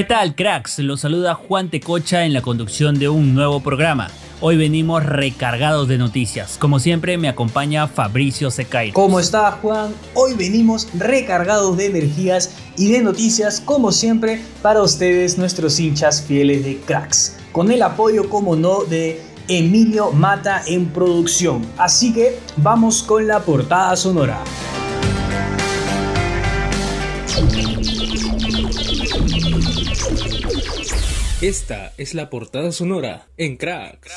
¿Qué tal, cracks? Los saluda Juan Tecocha en la conducción de un nuevo programa. Hoy venimos recargados de noticias. Como siempre, me acompaña Fabricio Secairo. ¿Cómo está, Juan? Hoy venimos recargados de energías y de noticias, como siempre, para ustedes, nuestros hinchas fieles de cracks. Con el apoyo, como no, de Emilio Mata en producción. Así que vamos con la portada sonora. Esta es la portada sonora en Cracks.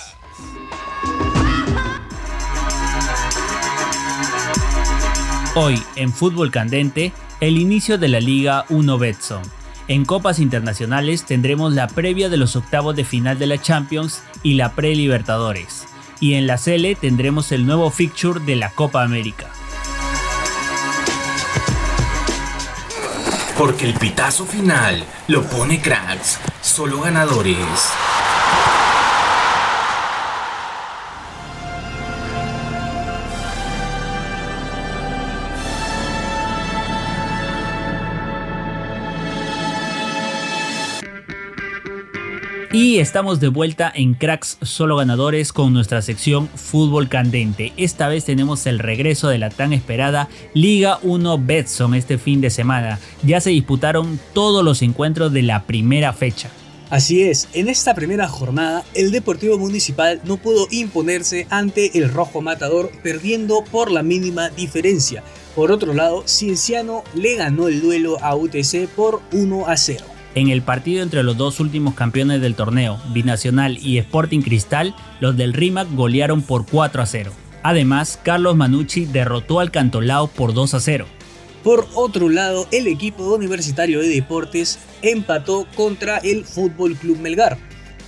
Hoy, en Fútbol Candente, el inicio de la Liga 1 Betson. En copas internacionales tendremos la previa de los octavos de final de la Champions y la pre-Libertadores. Y en la Cele tendremos el nuevo fixture de la Copa América. Porque el pitazo final lo pone cracks, solo ganadores. Y estamos de vuelta en Cracks Solo Ganadores con nuestra sección Fútbol Candente. Esta vez tenemos el regreso de la tan esperada Liga 1 Betson este fin de semana. Ya se disputaron todos los encuentros de la primera fecha. Así es, en esta primera jornada el Deportivo Municipal no pudo imponerse ante el Rojo Matador perdiendo por la mínima diferencia. Por otro lado, Cienciano le ganó el duelo a UTC por 1 a 0. En el partido entre los dos últimos campeones del torneo, Binacional y Sporting Cristal, los del RIMAC golearon por 4 a 0. Además, Carlos Manucci derrotó al Cantolao por 2 a 0. Por otro lado, el equipo universitario de deportes empató contra el Fútbol Club Melgar.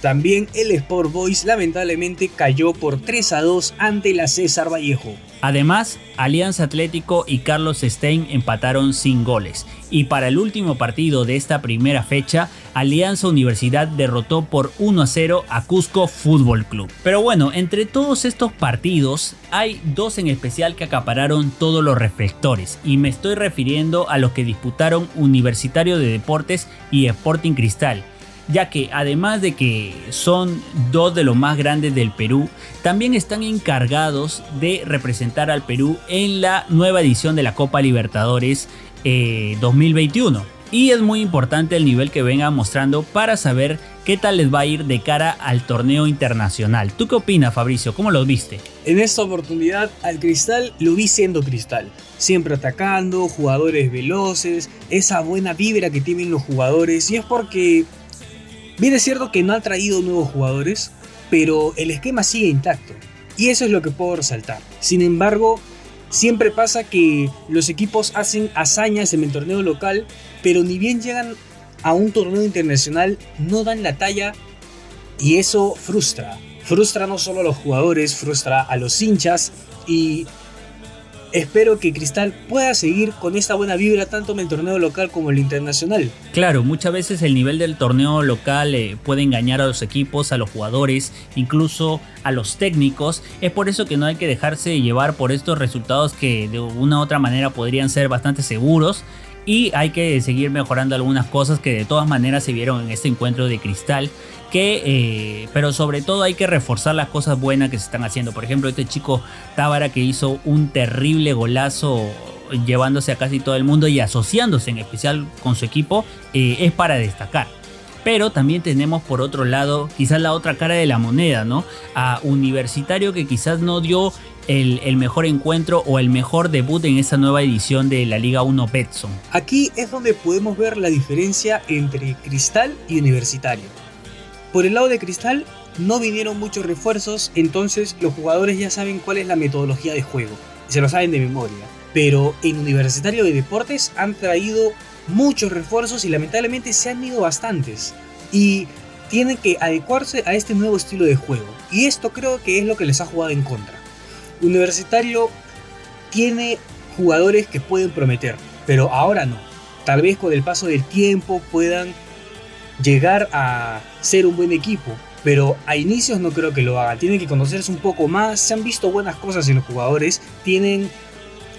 También el Sport Boys lamentablemente cayó por 3 a 2 ante la César Vallejo. Además, Alianza Atlético y Carlos Stein empataron sin goles. Y para el último partido de esta primera fecha, Alianza Universidad derrotó por 1 a 0 a Cusco Fútbol Club. Pero bueno, entre todos estos partidos, hay dos en especial que acapararon todos los reflectores. Y me estoy refiriendo a los que disputaron Universitario de Deportes y Sporting Cristal ya que además de que son dos de los más grandes del Perú, también están encargados de representar al Perú en la nueva edición de la Copa Libertadores 2021. Eh, y es muy importante el nivel que vengan mostrando para saber qué tal les va a ir de cara al torneo internacional. ¿Tú qué opinas, Fabricio? ¿Cómo lo viste? En esta oportunidad al Cristal lo vi siendo Cristal, siempre atacando, jugadores veloces, esa buena vibra que tienen los jugadores y es porque Bien es cierto que no han traído nuevos jugadores, pero el esquema sigue intacto. Y eso es lo que puedo resaltar. Sin embargo, siempre pasa que los equipos hacen hazañas en el torneo local, pero ni bien llegan a un torneo internacional, no dan la talla y eso frustra. Frustra no solo a los jugadores, frustra a los hinchas y espero que Cristal pueda seguir con esta buena vibra tanto en el torneo local como en el internacional. Claro, muchas veces el nivel del torneo local eh, puede engañar a los equipos, a los jugadores, incluso a los técnicos. Es por eso que no hay que dejarse llevar por estos resultados que de una u otra manera podrían ser bastante seguros. Y hay que seguir mejorando algunas cosas que de todas maneras se vieron en este encuentro de cristal que, eh, pero sobre todo hay que reforzar las cosas buenas que se están haciendo. Por ejemplo, este chico Tábara que hizo un terrible golazo llevándose a casi todo el mundo y asociándose en especial con su equipo, eh, es para destacar. Pero también tenemos por otro lado quizás la otra cara de la moneda, ¿no? A Universitario que quizás no dio el, mejor encuentro o el mejor debut en esta nueva edición de la Liga 1 Betson. Aquí es donde podemos ver la diferencia entre Cristal y Universitario. Por el lado de Cristal no vinieron muchos refuerzos, entonces los jugadores ya saben cuál es la metodología de juego, se lo saben de memoria. Pero en Universitario de Deportes han traído muchos refuerzos y lamentablemente se han ido bastantes. Y tienen que adecuarse a este nuevo estilo de juego. Y esto creo que es lo que les ha jugado en contra. Universitario tiene jugadores que pueden prometer, pero ahora no. Tal vez con el paso del tiempo puedan llegar a ser un buen equipo, pero a inicios no creo que lo hagan. Tienen que conocerse un poco más, se han visto buenas cosas en los jugadores, tienen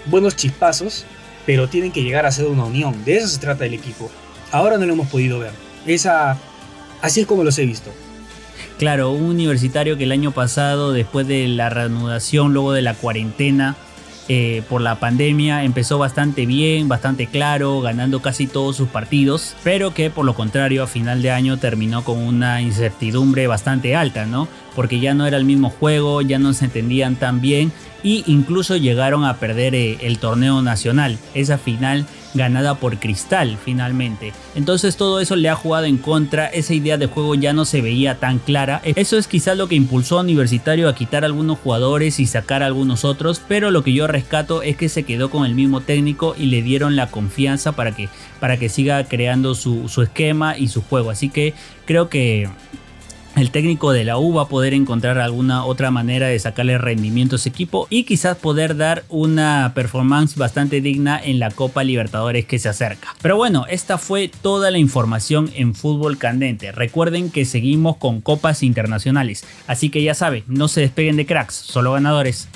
buenos chispazos, pero tienen que llegar a ser una unión. De eso se trata el equipo. Ahora no lo hemos podido ver. Esa, así es como los he visto. Claro, un universitario que el año pasado, después de la reanudación, luego de la cuarentena, eh, por la pandemia empezó bastante bien, bastante claro, ganando casi todos sus partidos, pero que por lo contrario a final de año terminó con una incertidumbre bastante alta, ¿no? Porque ya no era el mismo juego, ya no se entendían tan bien e incluso llegaron a perder eh, el torneo nacional, esa final ganada por Cristal finalmente. Entonces todo eso le ha jugado en contra, esa idea de juego ya no se veía tan clara. Eso es quizás lo que impulsó a Universitario a quitar algunos jugadores y sacar a algunos otros, pero lo que yo rescato es que se quedó con el mismo técnico y le dieron la confianza para que, para que siga creando su, su esquema y su juego. Así que creo que el técnico de la U va a poder encontrar alguna otra manera de sacarle rendimiento a ese equipo y quizás poder dar una performance bastante digna en la Copa Libertadores que se acerca. Pero bueno, esta fue toda la información en fútbol candente. Recuerden que seguimos con copas internacionales, así que ya saben, no se despeguen de cracks, solo ganadores.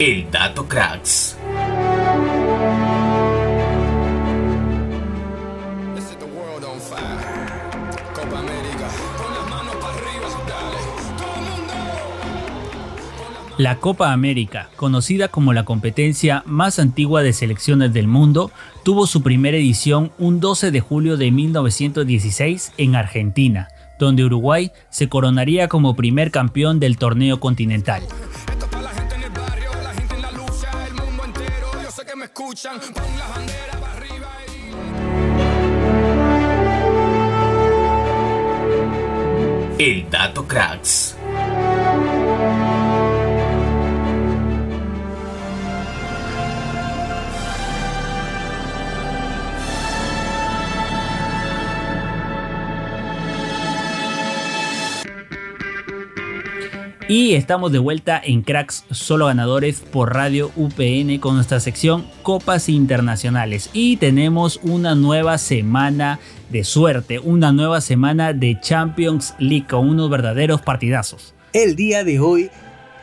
El Dato Cracks. La Copa América, conocida como la competencia más antigua de selecciones del mundo, tuvo su primera edición un 12 de julio de 1916 en Argentina, donde Uruguay se coronaría como primer campeón del torneo continental. El Dato Cracks. Y estamos de vuelta en Cracks Solo Ganadores por Radio UPN con nuestra sección Copas Internacionales. Y tenemos una nueva semana de suerte, una nueva semana de Champions League con unos verdaderos partidazos. El día de hoy,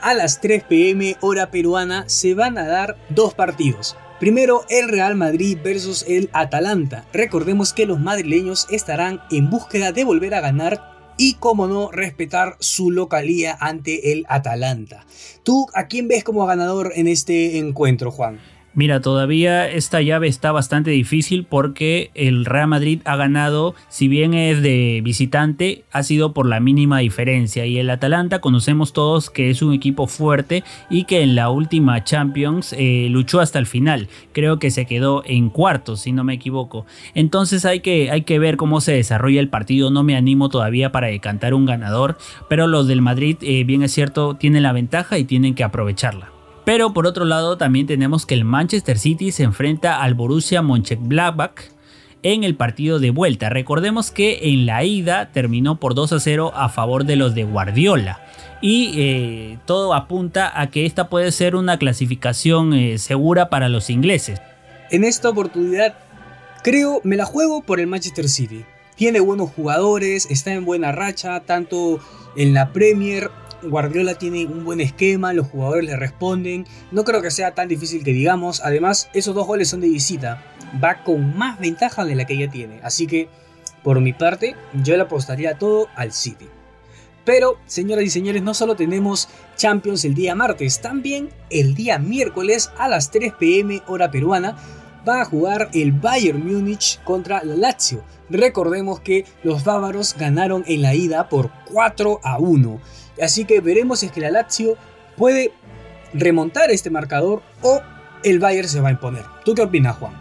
a las 3 pm hora peruana, se van a dar dos partidos. Primero, el Real Madrid versus el Atalanta. Recordemos que los madrileños estarán en búsqueda de volver a ganar y, como no, respetar su localía ante el Atalanta. ¿Tú a quién ves como ganador en este encuentro, Juan? Mira, todavía esta llave está bastante difícil porque el Real Madrid ha ganado, si bien es de visitante, ha sido por la mínima diferencia. Y el Atalanta conocemos todos que es un equipo fuerte y que en la última Champions eh, luchó hasta el final. Creo que se quedó en cuartos, si no me equivoco. Entonces hay que, hay que ver cómo se desarrolla el partido. No me animo todavía para decantar un ganador, pero los del Madrid, eh, bien es cierto, tienen la ventaja y tienen que aprovecharla. Pero por otro lado también tenemos que el Manchester City se enfrenta al Borussia Mönchengladbach en el partido de vuelta. Recordemos que en la ida terminó por 2 a 0 a favor de los de Guardiola. Y eh, todo apunta a que esta puede ser una clasificación eh, segura para los ingleses. En esta oportunidad creo me la juego por el Manchester City. Tiene buenos jugadores, está en buena racha, tanto en la Premier Guardiola tiene un buen esquema, los jugadores le responden. No creo que sea tan difícil que digamos. Además, esos dos goles son de visita. Va con más ventaja de la que ella tiene. Así que, por mi parte, yo le apostaría todo al City. Pero, señoras y señores, no solo tenemos Champions el día martes, también el día miércoles a las 3 pm hora peruana va a jugar el Bayern Múnich contra la Lazio. Recordemos que los bávaros ganaron en la ida por 4 a 1. Así que veremos si es que la Lazio puede remontar este marcador o el Bayern se va a imponer. ¿Tú qué opinas, Juan?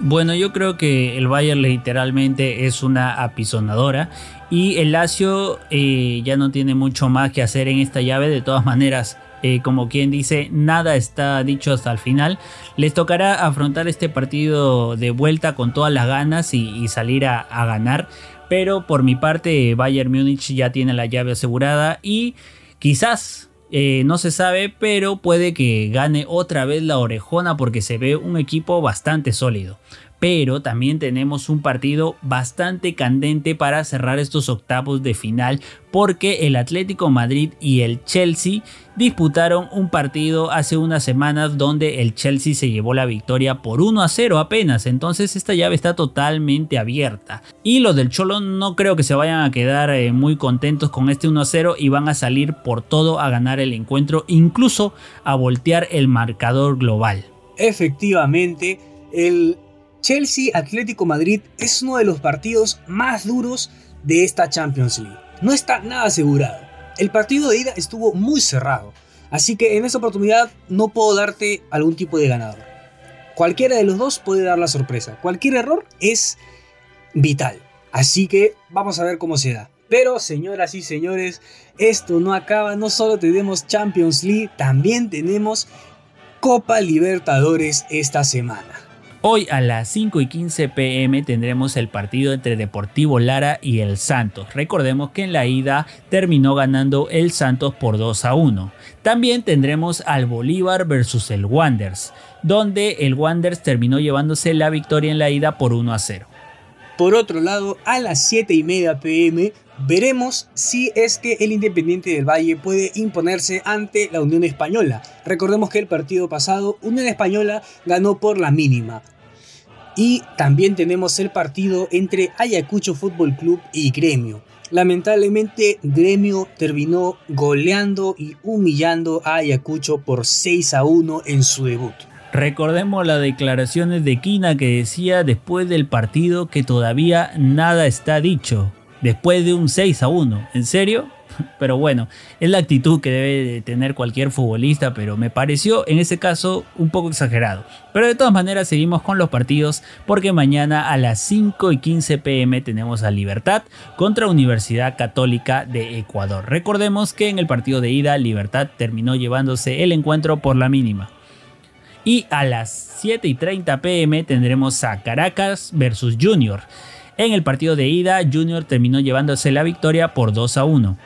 Bueno, yo creo que el Bayern literalmente es una apisonadora y el Lazio eh, ya no tiene mucho más que hacer en esta llave. De todas maneras, eh, como quien dice, nada está dicho hasta el final. Les tocará afrontar este partido de vuelta con todas las ganas y, salir a, ganar. Pero por mi parte, Bayern Múnich ya tiene la llave asegurada y quizás eh, no se sabe, pero puede que gane otra vez la orejona porque se ve un equipo bastante sólido pero también tenemos un partido bastante candente para cerrar estos octavos de final porque el Atlético Madrid y el Chelsea disputaron un partido hace unas semanas donde el Chelsea se llevó la victoria por 1 a 0 apenas, entonces esta llave está totalmente abierta. Y los del Cholo no creo que se vayan a quedar eh, muy contentos con este 1 a 0 y van a salir por todo a ganar el encuentro, incluso a voltear el marcador global. Efectivamente, el Chelsea Atlético Madrid es uno de los partidos más duros de esta Champions League. No está nada asegurado. El partido de ida estuvo muy cerrado, así que en esta oportunidad no puedo darte algún tipo de ganador. Cualquiera de los dos puede dar la sorpresa. Cualquier error es vital. Así que vamos a ver cómo se da. Pero señoras y señores, esto no acaba. No solo tenemos Champions League, también tenemos Copa Libertadores esta semana. Hoy a las 5 y 15 pm tendremos el partido entre Deportivo Lara y el Santos. Recordemos que en la ida terminó ganando el Santos por 2 a 1. También tendremos al Bolívar versus el Wanders, donde el Wanders terminó llevándose la victoria en la ida por 1 a 0. Por otro lado, a las 7 y media pm veremos si es que el Independiente del Valle puede imponerse ante la Unión Española. Recordemos que el partido pasado Unión Española ganó por la mínima. Y también tenemos el partido entre Ayacucho Fútbol Club y Gremio. Lamentablemente Gremio terminó goleando y humillando a Ayacucho por 6 a 1 en su debut. Recordemos las declaraciones de Quina que decía después del partido que todavía nada está dicho. Después de un 6 a 1. ¿En serio? Pero bueno, es la actitud que debe tener cualquier futbolista, pero me pareció en ese caso un poco exagerado. Pero de todas maneras seguimos con los partidos porque mañana a las 5 y 15 pm tenemos a Libertad contra Universidad Católica de Ecuador. Recordemos que en el partido de ida Libertad terminó llevándose el encuentro por la mínima. Y a las 7 y 30 pm tendremos a Caracas versus Junior. En el partido de ida, Junior terminó llevándose la victoria por 2 a 1.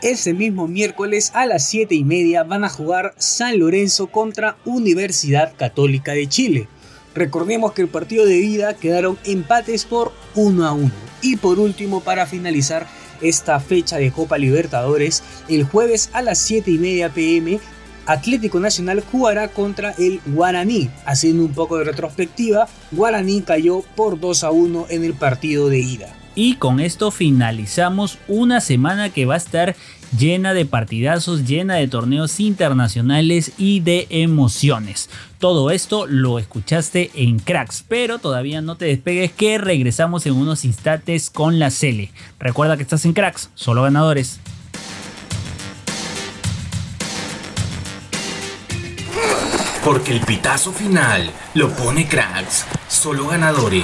Ese mismo miércoles a las 7 y media van a jugar San Lorenzo contra Universidad Católica de Chile. Recordemos que el partido de ida quedaron empates por 1 a 1. Y por último, para finalizar esta fecha de Copa Libertadores, el jueves a las 7 y media pm, Atlético Nacional jugará contra el Guaraní. Haciendo un poco de retrospectiva, Guaraní cayó por 2 a 1 en el partido de ida. Y con esto finalizamos una semana que va a estar llena de partidazos, llena de torneos internacionales y de emociones. Todo esto lo escuchaste en Cracks, pero todavía no te despegues que regresamos en unos instantes con la Cele. Recuerda que estás en Cracks, solo ganadores. Porque el pitazo final lo pone Cracks, solo ganadores.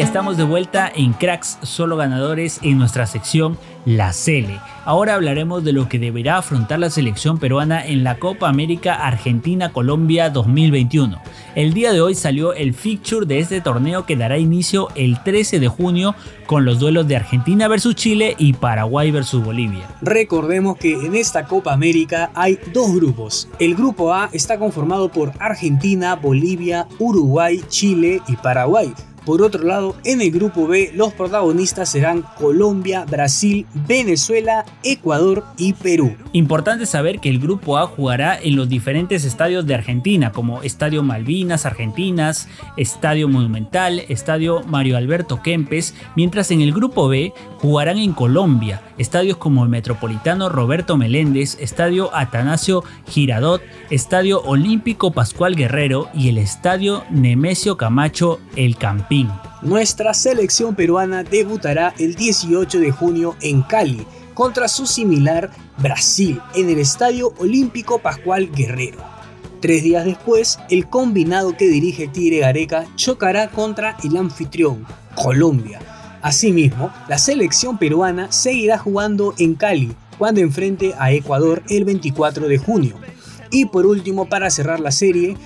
Estamos de vuelta en Cracks Solo Ganadores en nuestra sección La Cele. Ahora hablaremos de lo que deberá afrontar la selección peruana en la Copa América Argentina-Colombia 2021. El día de hoy salió el fixture de este torneo que dará inicio el 13 de junio con los duelos de Argentina versus Chile y Paraguay versus Bolivia. Recordemos que en esta Copa América hay dos grupos. El grupo A está conformado por Argentina, Bolivia, Uruguay, Chile y Paraguay por otro lado, en el grupo B los protagonistas serán Colombia, Brasil, Venezuela, Ecuador y Perú. Importante saber que el grupo A jugará en los diferentes estadios de Argentina, como Estadio Malvinas Argentinas, Estadio Monumental, Estadio Mario Alberto Kempes, mientras en el grupo B jugarán en Colombia, estadios como el Metropolitano Roberto Meléndez, Estadio Atanasio Giradot, Estadio Olímpico Pascual Guerrero y el Estadio Nemesio Camacho El Campín. Nuestra selección peruana debutará el 18 de junio en Cali contra su similar Brasil en el Estadio Olímpico Pascual Guerrero. Tres días después, el combinado que dirige Tigre Gareca chocará contra el anfitrión, Colombia. Asimismo, la selección peruana seguirá jugando en Cali cuando enfrente a Ecuador el 24 de junio. Y por último, para cerrar la serie,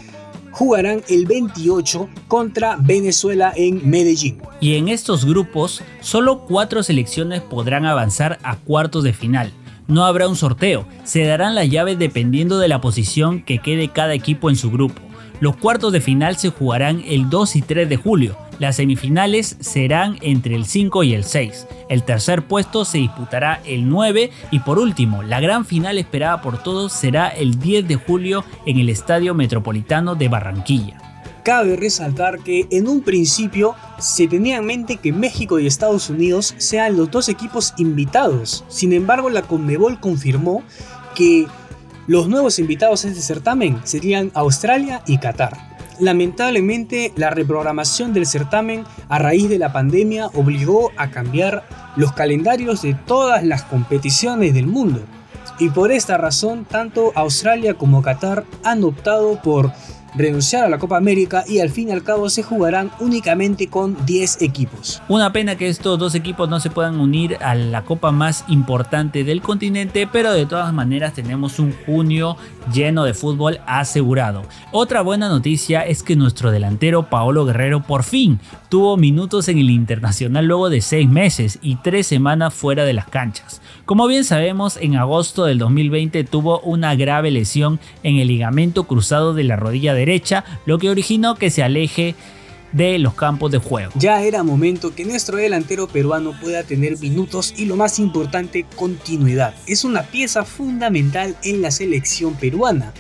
jugarán el 28 contra Venezuela en Medellín. Y en estos grupos, solo cuatro selecciones podrán avanzar a cuartos de final. No habrá un sorteo, se darán las llaves dependiendo de la posición que quede cada equipo en su grupo. Los cuartos de final se jugarán el 2 y 3 de julio. Las semifinales serán entre el 5 y el 6. El tercer puesto se disputará el 9 y por último, la gran final esperada por todos será el 10 de julio en el Estadio Metropolitano de Barranquilla. Cabe resaltar que en un principio se tenía en mente que México y Estados Unidos sean los dos equipos invitados. Sin embargo, la Conmebol confirmó que los nuevos invitados a este certamen serían Australia y Qatar. Lamentablemente, la reprogramación del certamen a raíz de la pandemia obligó a cambiar los calendarios de todas las competiciones del mundo. Y por esta razón, tanto Australia como Qatar han optado por renunciar a la Copa América y al fin y al cabo se jugarán únicamente con 10 equipos. Una pena que estos dos equipos no se puedan unir a la Copa más importante del continente, pero de todas maneras tenemos un junio lleno de fútbol asegurado. Otra buena noticia es que nuestro delantero Paolo Guerrero por fin tuvo minutos en el Internacional luego de 6 meses y 3 semanas fuera de las canchas. Como bien sabemos, en agosto del 2020 tuvo una grave lesión en el ligamento cruzado de la rodilla derecha, lo que originó que se aleje de los campos de juego. Ya era momento que nuestro delantero peruano pueda tener minutos y lo más importante, continuidad. Es una pieza fundamental en la selección peruana.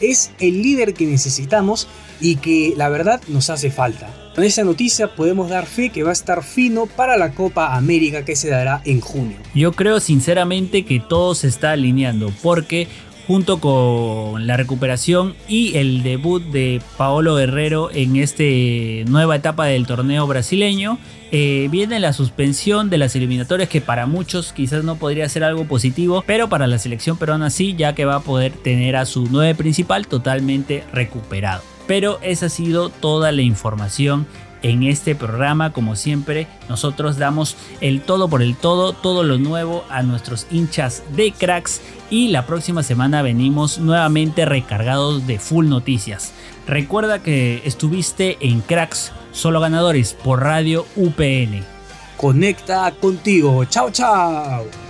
Es el líder que necesitamos y que la verdad nos hace falta. Con esa noticia podemos dar fe que va a estar fino para la Copa América que se dará en junio. Yo creo sinceramente que todo se está alineando porque junto con la recuperación y el debut de Paolo Guerrero en esta nueva etapa del torneo brasileño, eh, viene la suspensión de las eliminatorias que para muchos quizás no podría ser algo positivo, pero para la selección peruana sí, ya que va a poder tener a su nueve principal totalmente recuperado. Pero esa ha sido toda la información en este programa. Como siempre, nosotros damos el todo por el todo, todo lo nuevo a nuestros hinchas de cracks. Y la próxima semana venimos nuevamente recargados de full noticias. Recuerda que estuviste en Cracks Solo Ganadores por Radio UPN. Conecta contigo. Chao, chao.